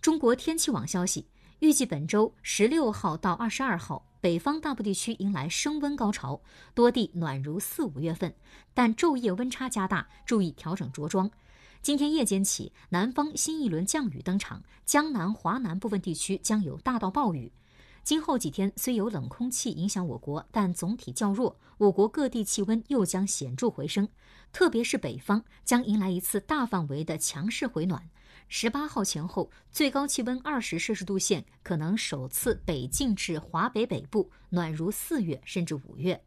中国天气网消息，预计本周十六号到二十二号，北方大部地区迎来升温高潮，多地暖如四五月份，但昼夜温差加大，注意调整着装。今天夜间起，南方新一轮降雨登场，江南、华南部分地区将有大到暴雨。今后几天虽有冷空气影响我国，但总体较弱，我国各地气温又将显著回升，特别是北方将迎来一次大范围的强势回暖。十八号前后，最高气温二十摄氏度线可能首次北进至华北北部，暖如四月甚至五月。